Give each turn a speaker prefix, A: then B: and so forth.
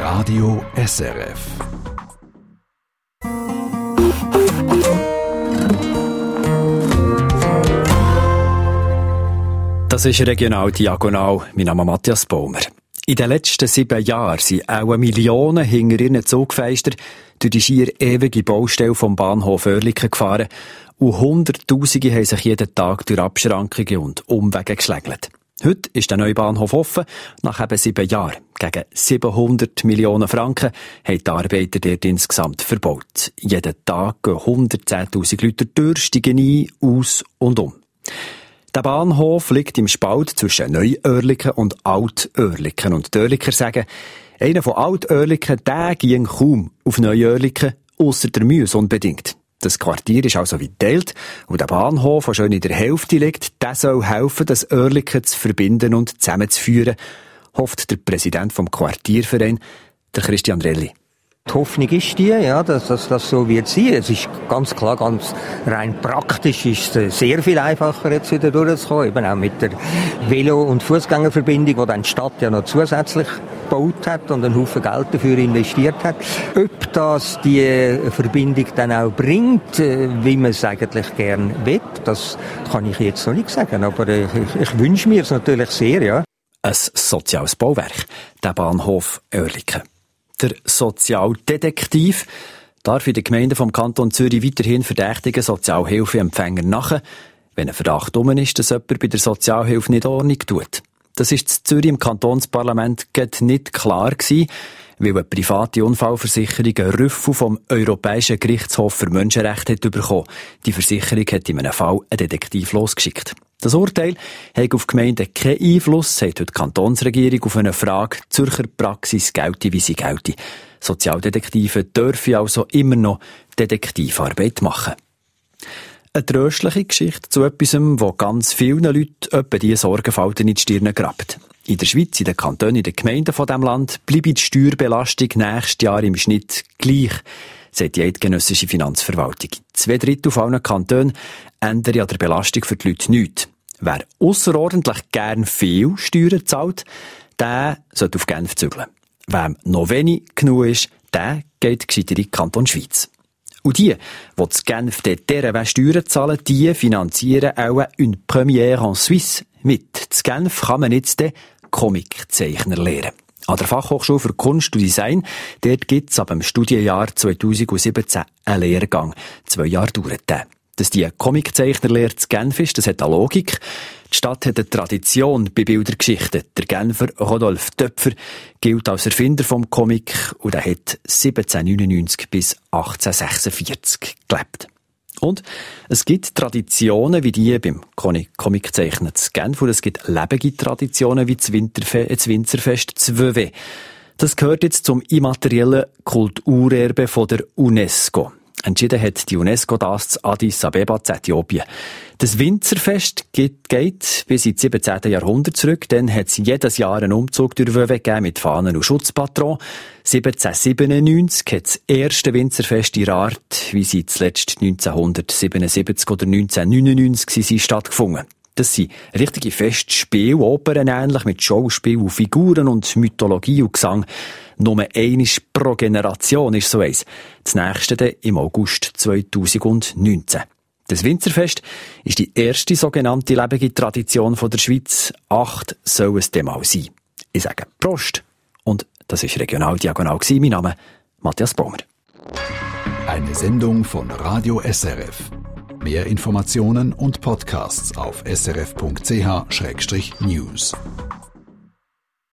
A: Radio SRF.
B: Das ist Regional Diagonal. Mein Name ist Matthias Baumer. In den letzten sieben Jahren sind auch Millionen hinter ihren Zugfeister durch die schier ewige Baustelle vom Bahnhof Oerlikon gefahren und Hunderttausende haben sich jeden Tag durch Abschrankungen und Umwege geschlägelt. Heute ist der neue Bahnhof offen. Nach eben sieben Jahren, gegen 700 Millionen Franken, haben die Arbeiter dort insgesamt verbaut. Jeden Tag gehen 110.000 Leute durch, steigen ein, aus und um. Der Bahnhof liegt im Spalt zwischen Neuörliken und Altörliken. Und die Örliker sagen, einer von Altörliken, der ging kaum auf Neuörliken, ausser der Mühe unbedingt. Das Quartier ist also wie teilt und der Bahnhof, der schon in der Hälfte liegt, der soll helfen, das Örliken zu verbinden und zusammenzuführen, hofft der Präsident vom Quartierverein, der Christian Relli.
C: Die Hoffnung ist die, ja, dass, das so wird sein. Es ist ganz klar, ganz rein praktisch ist es sehr viel einfacher jetzt wieder durchzukommen, eben auch mit der Velo- und Fußgängerverbindung, die dann die Stadt ja noch zusätzlich gebaut hat und einen Haufen Geld dafür investiert hat. Ob das die Verbindung dann auch bringt, äh, wie man es eigentlich gern will, das kann ich jetzt noch nicht sagen, aber ich, ich, ich wünsche mir es natürlich sehr, ja.
B: Ein soziales Bauwerk, der Bahnhof Oerlikon. Der Sozialdetektiv darf in den Gemeinden vom Kanton Zürich weiterhin verdächtigen Sozialhilfeempfänger nach, wenn ein Verdacht um ist, dass jemand bei der Sozialhilfe nicht Ordnung tut. Das ist in Zürich im Kantonsparlament nicht klar gewesen, weil eine private Unfallversicherung einen Rüffel vom Europäischen Gerichtshof für Menschenrechte hat bekommen. Die Versicherung hat in einem Fall einen Detektiv losgeschickt. Das Urteil hat auf Gemeinden keinen Einfluss, sagt die Kantonsregierung auf eine Frage Zürcher Praxis gelte, wie sie gelte. Sozialdetektive dürfen also immer noch Detektivarbeit machen. Eine tröstliche Geschichte zu etwas, wo ganz vielen Leuten etwa diese Sorgenfalten in die Stirn grabt. In der Schweiz, in den Kantonen, in den Gemeinden von diesem Land bleibt die Steuerbelastung nächstes Jahr im Schnitt gleich, sagt die eidgenössische Finanzverwaltung. Zwei Drittel von allen Kantonen ändern an der Belastung für die Leute nichts. Wer außerordentlich gern viel Steuern zahlt, der sollte auf Genf zügeln. Wem noch wenig genug ist, der geht gescheiter in Kanton Schweiz. Und die, die zu Genf deren Steuern zahlen, die finanzieren auch une Première en Suisse mit. Zu Genf kann man jetzt den Comiczeichner lernen. An der Fachhochschule für Kunst und Design, dort gibt's ab dem Studienjahr 2017 einen Lehrgang. Zwei Jahre dauert der. Dass die Comiczeichnerlehre zu Genf ist, das hat eine Logik. Die Stadt hat eine Tradition bei Bildergeschichten. Der Genfer Rodolf Töpfer gilt als Erfinder vom Comic und er hat 1799 bis 1846 gelebt. Und es gibt Traditionen wie die beim Comiczeichnen zu Genf und es gibt lebende Traditionen wie das, Winterfe das Winzerfest Zwöwe. Das gehört jetzt zum immateriellen Kulturerbe von der UNESCO. Entschieden hat die UNESCO das zu Addis Abeba zu Äthiopien. Das Winzerfest geht, bis ins 17. Jahrhundert zurück. Dann hat es jedes Jahr einen Umzug durch Wöwe gegeben mit Fahnen und Schutzpatron. 1797 hat das erste Winzerfest in Art, wie sie zuletzt 1977 oder 1999 sind, stattgefunden. Das sind richtige Festspiele, Opern ähnlich, mit Schauspiel und Figuren und Mythologie und Gesang. Nur einisch pro Generation ist so eins. Das nächste dann im August 2019. Das Winzerfest ist die erste sogenannte lebende Tradition von der Schweiz. Acht soll es dem mal sein. Ich sage Prost. Und das ist Regional Diagonal Mein Name Matthias Baumer.
A: Eine Sendung von Radio SRF. Mehr Informationen und Podcasts auf srf.ch-news.